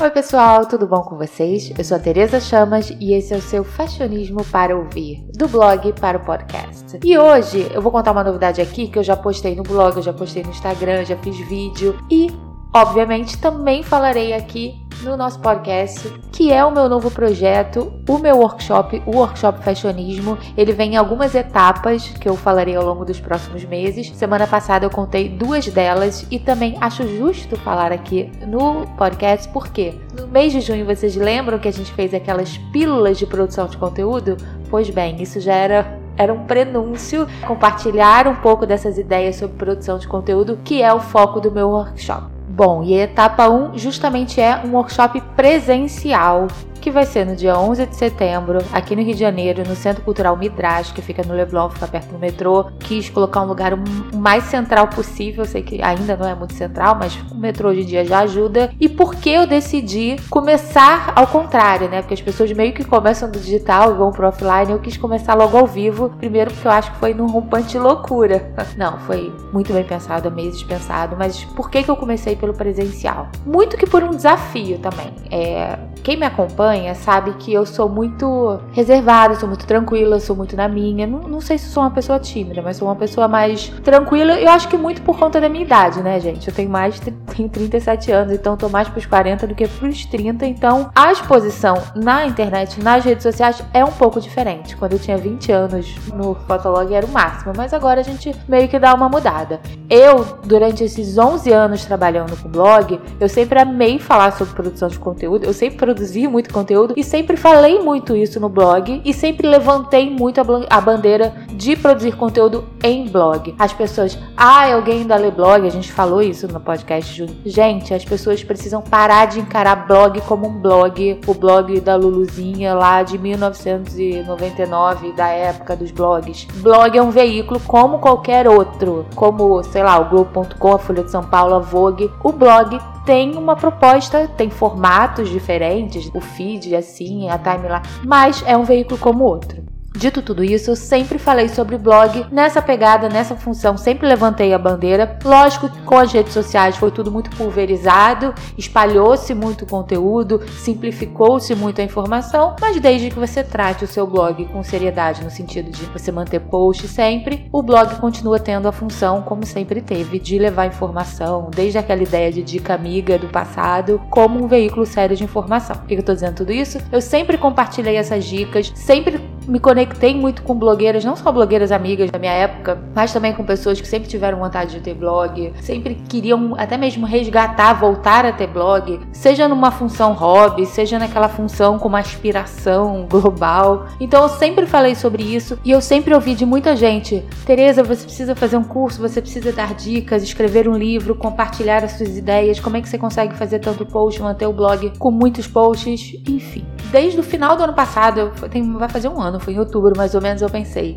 Oi pessoal, tudo bom com vocês? Eu sou a Tereza Chamas e esse é o seu Fashionismo para ouvir, do blog para o podcast. E hoje eu vou contar uma novidade aqui que eu já postei no blog, eu já postei no Instagram, já fiz vídeo e obviamente também falarei aqui no nosso podcast, que é o meu novo projeto, o meu workshop, o Workshop Fashionismo. Ele vem em algumas etapas que eu falarei ao longo dos próximos meses. Semana passada eu contei duas delas e também acho justo falar aqui no podcast, porque no mês de junho vocês lembram que a gente fez aquelas pílulas de produção de conteúdo? Pois bem, isso já era era um prenúncio, compartilhar um pouco dessas ideias sobre produção de conteúdo, que é o foco do meu workshop. Bom, e a etapa 1 justamente é um workshop presencial que vai ser no dia 11 de setembro, aqui no Rio de Janeiro, no Centro Cultural Midrash, que fica no Leblon, fica perto do metrô. Quis colocar um lugar o mais central possível, sei que ainda não é muito central, mas o metrô hoje em dia já ajuda. E por que eu decidi começar ao contrário, né? Porque as pessoas meio que começam do digital e vão pro offline. Eu quis começar logo ao vivo, primeiro porque eu acho que foi num rompante loucura. Não, foi muito bem pensado, meses pensado, mas por que, que eu comecei pelo presencial? Muito que por um desafio também. É, quem me acompanha acompanha sabe que eu sou muito reservada, sou muito tranquila, sou muito na minha. Não, não sei se sou uma pessoa tímida, mas sou uma pessoa mais tranquila. Eu acho que muito por conta da minha idade, né, gente? Eu tenho mais tenho 37 anos, então tô mais pros 40 do que pros 30. Então, a exposição na internet, nas redes sociais, é um pouco diferente. Quando eu tinha 20 anos no Fotolog era o máximo, mas agora a gente meio que dá uma mudada. Eu, durante esses 11 anos trabalhando com blog, eu sempre amei falar sobre produção de conteúdo, eu sempre produzi muito conteúdo conteúdo. E sempre falei muito isso no blog e sempre levantei muito a, bandeira de produzir conteúdo em blog. As pessoas, ah, alguém da Leblog, a gente falou isso no podcast, Júlio. Gente, as pessoas precisam parar de encarar blog como um blog, o blog da Luluzinha lá de 1999, da época dos blogs. Blog é um veículo como qualquer outro, como, sei lá, o Globo.com, a Folha de São Paulo, a Vogue. O blog tem uma proposta, tem formatos diferentes, o feed assim, a timeline, mas é um veículo como outro. Dito tudo isso, sempre falei sobre blog nessa pegada, nessa função, sempre levantei a bandeira. Lógico que com as redes sociais foi tudo muito pulverizado, espalhou-se muito conteúdo, simplificou-se muito a informação, mas desde que você trate o seu blog com seriedade, no sentido de você manter post sempre, o blog continua tendo a função, como sempre teve, de levar informação, desde aquela ideia de dica amiga do passado, como um veículo sério de informação. Por que eu estou dizendo tudo isso? Eu sempre compartilhei essas dicas, sempre me conectei muito com blogueiras, não só blogueiras amigas da minha época, mas também com pessoas que sempre tiveram vontade de ter blog, sempre queriam até mesmo resgatar, voltar a ter blog, seja numa função hobby, seja naquela função com uma aspiração global. Então eu sempre falei sobre isso e eu sempre ouvi de muita gente: Tereza, você precisa fazer um curso, você precisa dar dicas, escrever um livro, compartilhar as suas ideias, como é que você consegue fazer tanto post, manter o blog com muitos posts, enfim. Desde o final do ano passado, vai fazer um ano ano, foi em outubro mais ou menos, eu pensei,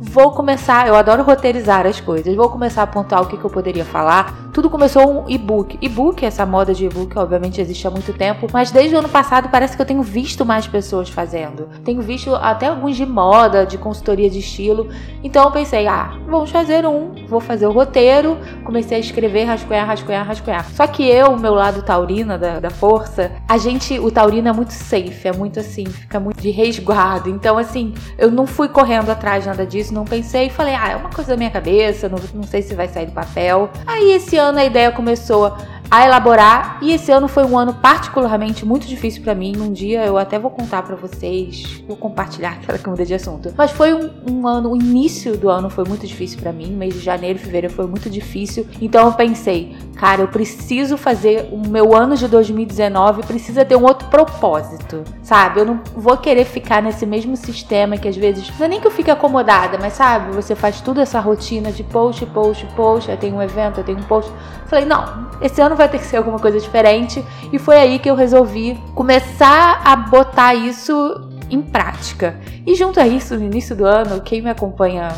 vou começar, eu adoro roteirizar as coisas, vou começar a apontar o que, que eu poderia falar. Tudo começou um e-book. E-book, essa moda de e-book, obviamente existe há muito tempo, mas desde o ano passado parece que eu tenho visto mais pessoas fazendo. Tenho visto até alguns de moda, de consultoria de estilo. Então eu pensei, ah, vamos fazer um, vou fazer o roteiro. Comecei a escrever, rascunhar, rascunhar, rascunhar. Só que eu, o meu lado taurina da, da força, a gente, o taurino é muito safe, é muito assim, fica muito de resguardo. Então, assim, eu não fui correndo atrás nada disso não pensei falei, ah, é uma coisa da minha cabeça, não, não sei se vai sair do papel. Aí esse ano a ideia começou a elaborar e esse ano foi um ano particularmente muito difícil para mim. Um dia eu até vou contar para vocês, vou compartilhar aquela que muda de assunto. Mas foi um, um, ano, o início do ano foi muito difícil para mim, mês de janeiro, fevereiro foi muito difícil. Então eu pensei, cara, eu preciso fazer o meu ano de 2019 precisa ter um outro propósito, sabe? Eu não vou querer ficar nesse mesmo sistema que às vezes não é nem que eu fique acomodada, mas sabe, você faz toda essa rotina de post, post, post, aí tem um evento, aí tem um post. Falei, não, esse ano vai ter que ser alguma coisa diferente. E foi aí que eu resolvi começar a botar isso em prática. E junto a isso, no início do ano, quem me acompanha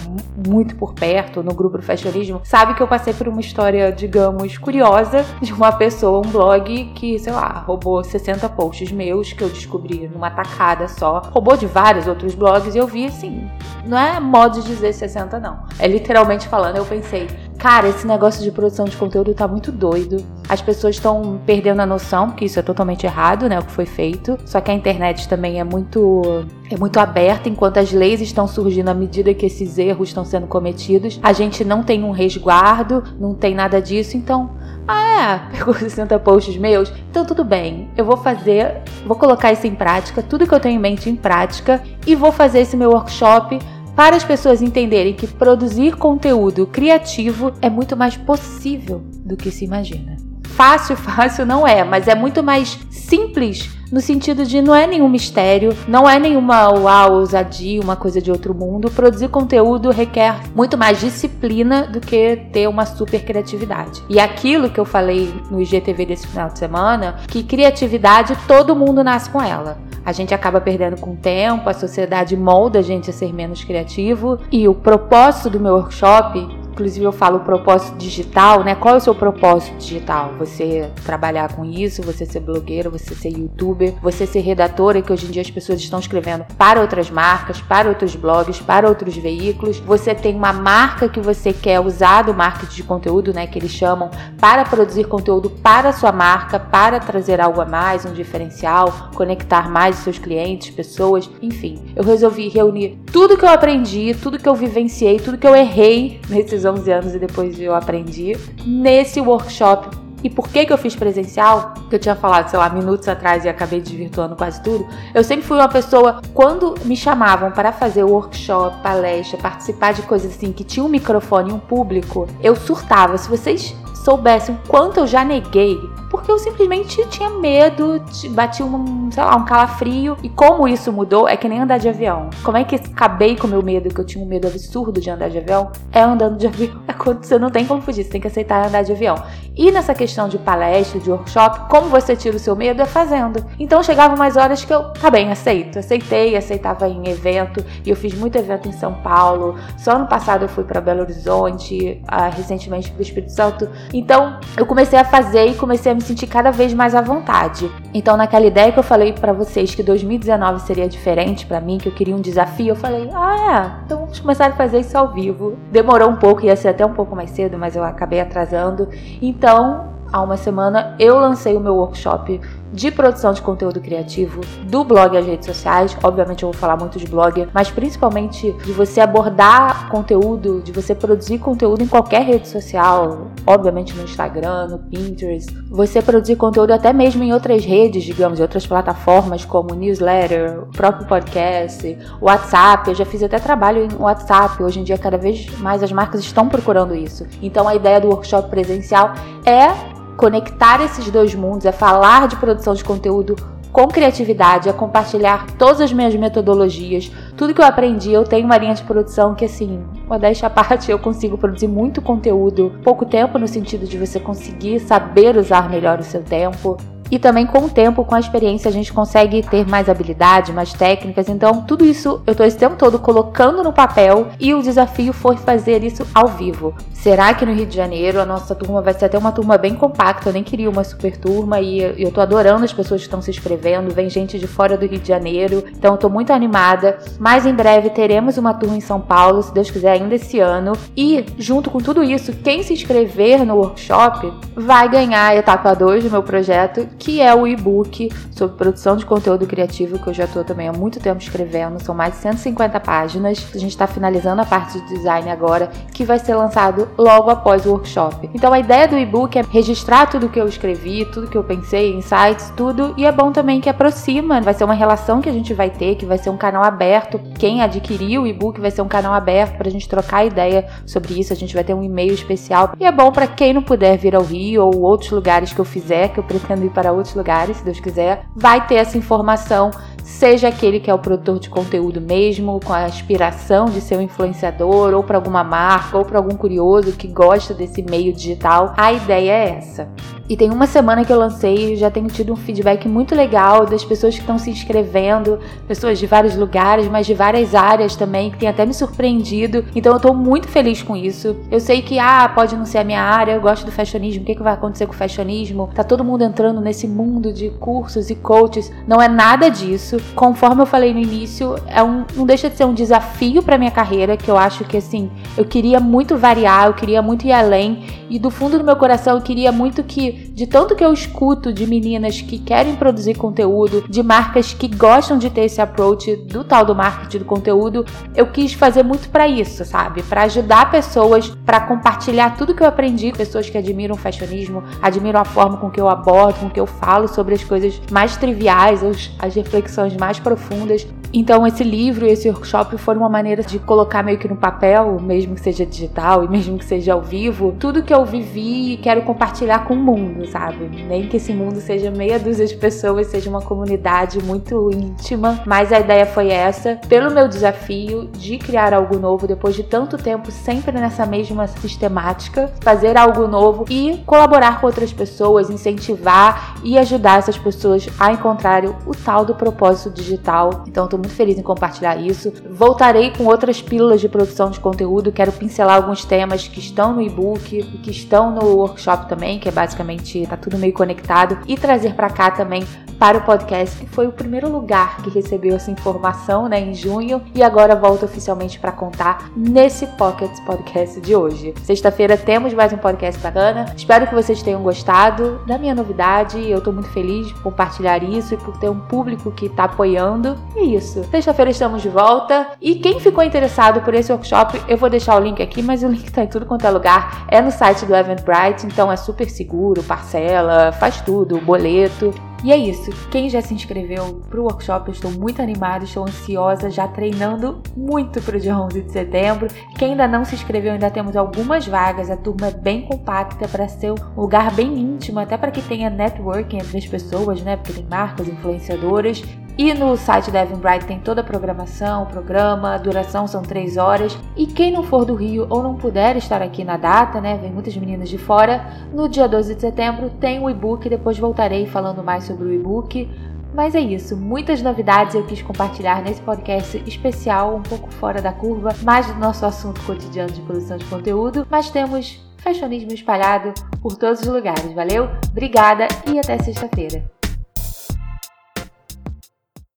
muito por perto no grupo do Fashionismo sabe que eu passei por uma história, digamos, curiosa de uma pessoa, um blog que, sei lá, roubou 60 posts meus que eu descobri numa tacada só. Roubou de vários outros blogs e eu vi assim, não é modo de dizer 60 não. É literalmente falando, eu pensei, Cara, esse negócio de produção de conteúdo tá muito doido. As pessoas estão perdendo a noção, porque isso é totalmente errado, né? O que foi feito. Só que a internet também é muito é muito aberta, enquanto as leis estão surgindo à medida que esses erros estão sendo cometidos. A gente não tem um resguardo, não tem nada disso, então ah, é, pegou 60 posts meus? Então tudo bem, eu vou fazer, vou colocar isso em prática, tudo que eu tenho em mente em prática e vou fazer esse meu workshop para as pessoas entenderem que produzir conteúdo criativo é muito mais possível do que se imagina. Fácil, fácil não é, mas é muito mais simples no sentido de não é nenhum mistério, não é nenhuma uau, ousadia, uma coisa de outro mundo. Produzir conteúdo requer muito mais disciplina do que ter uma super criatividade. E aquilo que eu falei no IGTV desse final de semana, que criatividade todo mundo nasce com ela a gente acaba perdendo com o tempo, a sociedade molda a gente a ser menos criativo. E o propósito do meu workshop Inclusive eu falo propósito digital, né? Qual é o seu propósito digital? Você trabalhar com isso, você ser blogueira, você ser youtuber, você ser redatora, que hoje em dia as pessoas estão escrevendo para outras marcas, para outros blogs, para outros veículos. Você tem uma marca que você quer usar do marketing de conteúdo, né? Que eles chamam, para produzir conteúdo para a sua marca, para trazer algo a mais, um diferencial, conectar mais os seus clientes, pessoas, enfim. Eu resolvi reunir tudo que eu aprendi, tudo que eu vivenciei, tudo que eu errei nesses 11 anos e depois eu aprendi nesse workshop. E por que, que eu fiz presencial? Que eu tinha falado, sei lá, minutos atrás e acabei desvirtuando quase tudo. Eu sempre fui uma pessoa, quando me chamavam para fazer workshop, palestra, participar de coisas assim, que tinha um microfone e um público, eu surtava. Se vocês soubessem o quanto eu já neguei porque eu simplesmente tinha medo, bati um, sei lá, um calafrio. E como isso mudou, é que nem andar de avião. Como é que acabei com o meu medo, que eu tinha um medo absurdo de andar de avião? É andando de avião. É quando você não tem como fugir, você tem que aceitar andar de avião. E nessa questão de palestra, de workshop, como você tira o seu medo é fazendo. Então chegavam mais horas que eu, tá bem, aceito. Aceitei, aceitava em evento. E eu fiz muito evento em São Paulo. Só ano passado eu fui para Belo Horizonte, uh, recentemente para Espírito Santo. Então eu comecei a fazer e comecei a me sentir cada vez mais à vontade. Então, naquela ideia que eu falei para vocês que 2019 seria diferente para mim, que eu queria um desafio, eu falei: "Ah, é, então vamos começar a fazer isso ao vivo". Demorou um pouco, ia ser até um pouco mais cedo, mas eu acabei atrasando. Então, há uma semana eu lancei o meu workshop de produção de conteúdo criativo do blog as redes sociais. Obviamente eu vou falar muito de blog, mas principalmente de você abordar conteúdo, de você produzir conteúdo em qualquer rede social, obviamente no Instagram, no Pinterest. Você produzir conteúdo até mesmo em outras redes, digamos, em outras plataformas como newsletter, o próprio podcast, WhatsApp. Eu já fiz até trabalho em WhatsApp. Hoje em dia cada vez mais as marcas estão procurando isso. Então a ideia do workshop presencial é conectar esses dois mundos, é falar de produção de conteúdo com criatividade, é compartilhar todas as minhas metodologias, tudo que eu aprendi. Eu tenho uma linha de produção que, assim, modéstia à parte, eu consigo produzir muito conteúdo, pouco tempo, no sentido de você conseguir saber usar melhor o seu tempo. E também com o tempo, com a experiência, a gente consegue ter mais habilidade, mais técnicas. Então, tudo isso eu tô esse tempo todo colocando no papel e o desafio foi fazer isso ao vivo. Será que no Rio de Janeiro a nossa turma vai ser até uma turma bem compacta? Eu nem queria uma super turma e eu tô adorando as pessoas que estão se inscrevendo. Vem gente de fora do Rio de Janeiro, então tô muito animada. Mas em breve teremos uma turma em São Paulo, se Deus quiser, ainda esse ano. E junto com tudo isso, quem se inscrever no workshop vai ganhar a etapa 2 do meu projeto, que é o e-book sobre produção de conteúdo criativo, que eu já estou também há muito tempo escrevendo, são mais de 150 páginas. A gente está finalizando a parte de design agora, que vai ser lançado logo após o workshop. Então a ideia do e-book é registrar tudo que eu escrevi, tudo que eu pensei, insights, tudo, e é bom também que aproxima, vai ser uma relação que a gente vai ter, que vai ser um canal aberto. Quem adquirir o e-book vai ser um canal aberto para a gente trocar ideia sobre isso, a gente vai ter um e-mail especial. E é bom para quem não puder vir ao Rio ou outros lugares que eu fizer, que eu pretendo ir para para outros lugares, se Deus quiser, vai ter essa informação, seja aquele que é o produtor de conteúdo mesmo, com a aspiração de ser um influenciador, ou para alguma marca, ou para algum curioso que gosta desse meio digital. A ideia é essa. E tem uma semana que eu lancei e já tenho tido um feedback muito legal das pessoas que estão se inscrevendo, pessoas de vários lugares, mas de várias áreas também, que tem até me surpreendido. Então eu tô muito feliz com isso. Eu sei que, ah, pode não ser a minha área, eu gosto do fashionismo, o que, que vai acontecer com o fashionismo? Tá todo mundo entrando nesse mundo de cursos e coaches. Não é nada disso. Conforme eu falei no início, é um, não deixa de ser um desafio para minha carreira, que eu acho que assim, eu queria muito variar, eu queria muito ir além. E do fundo do meu coração eu queria muito que de tanto que eu escuto de meninas que querem produzir conteúdo, de marcas que gostam de ter esse approach do tal do marketing do conteúdo, eu quis fazer muito para isso, sabe? Para ajudar pessoas, para compartilhar tudo que eu aprendi, pessoas que admiram o fashionismo, admiram a forma com que eu abordo, com que eu falo sobre as coisas mais triviais, as reflexões mais profundas. Então esse livro e esse workshop foram uma maneira de colocar meio que no papel, mesmo que seja digital e mesmo que seja ao vivo, tudo que eu vivi e quero compartilhar com o mundo mundo, sabe? Nem que esse mundo seja meia dúzia de pessoas, seja uma comunidade muito íntima, mas a ideia foi essa, pelo meu desafio de criar algo novo depois de tanto tempo sempre nessa mesma sistemática, fazer algo novo e colaborar com outras pessoas, incentivar e ajudar essas pessoas a encontrarem o tal do propósito digital. Então estou muito feliz em compartilhar isso. Voltarei com outras pílulas de produção de conteúdo, quero pincelar alguns temas que estão no e-book e que estão no workshop também, que é basicamente basicamente tá tudo meio conectado, e trazer para cá também para o podcast, que foi o primeiro lugar que recebeu essa informação, né, em junho, e agora volto oficialmente para contar nesse Pocket Podcast de hoje. Sexta-feira temos mais um podcast bacana. Espero que vocês tenham gostado da minha novidade. Eu tô muito feliz por compartilhar isso e por ter um público que tá apoiando. E é isso. Sexta-feira estamos de volta. E quem ficou interessado por esse workshop, eu vou deixar o link aqui, mas o link tá em tudo quanto é lugar. É no site do Eventbrite, então é super seguro, parcela, faz tudo, boleto. E é isso. Quem já se inscreveu pro workshop, eu estou muito animada, estou ansiosa, já treinando muito pro dia 11 de setembro. Quem ainda não se inscreveu, ainda temos algumas vagas. A turma é bem compacta para ser um lugar bem íntimo, até para que tenha networking entre as pessoas, né? Porque tem marcas influenciadoras. E no site da Eventbrite tem toda a programação, o programa, a duração são 3 horas. E quem não for do Rio ou não puder estar aqui na data, né? Vem muitas meninas de fora. No dia 12 de setembro tem o e-book, depois voltarei falando mais sobre o e-book. Mas é isso, muitas novidades eu quis compartilhar nesse podcast especial, um pouco fora da curva, mais do nosso assunto cotidiano de produção de conteúdo, mas temos fashionismo espalhado por todos os lugares, valeu? Obrigada e até sexta-feira.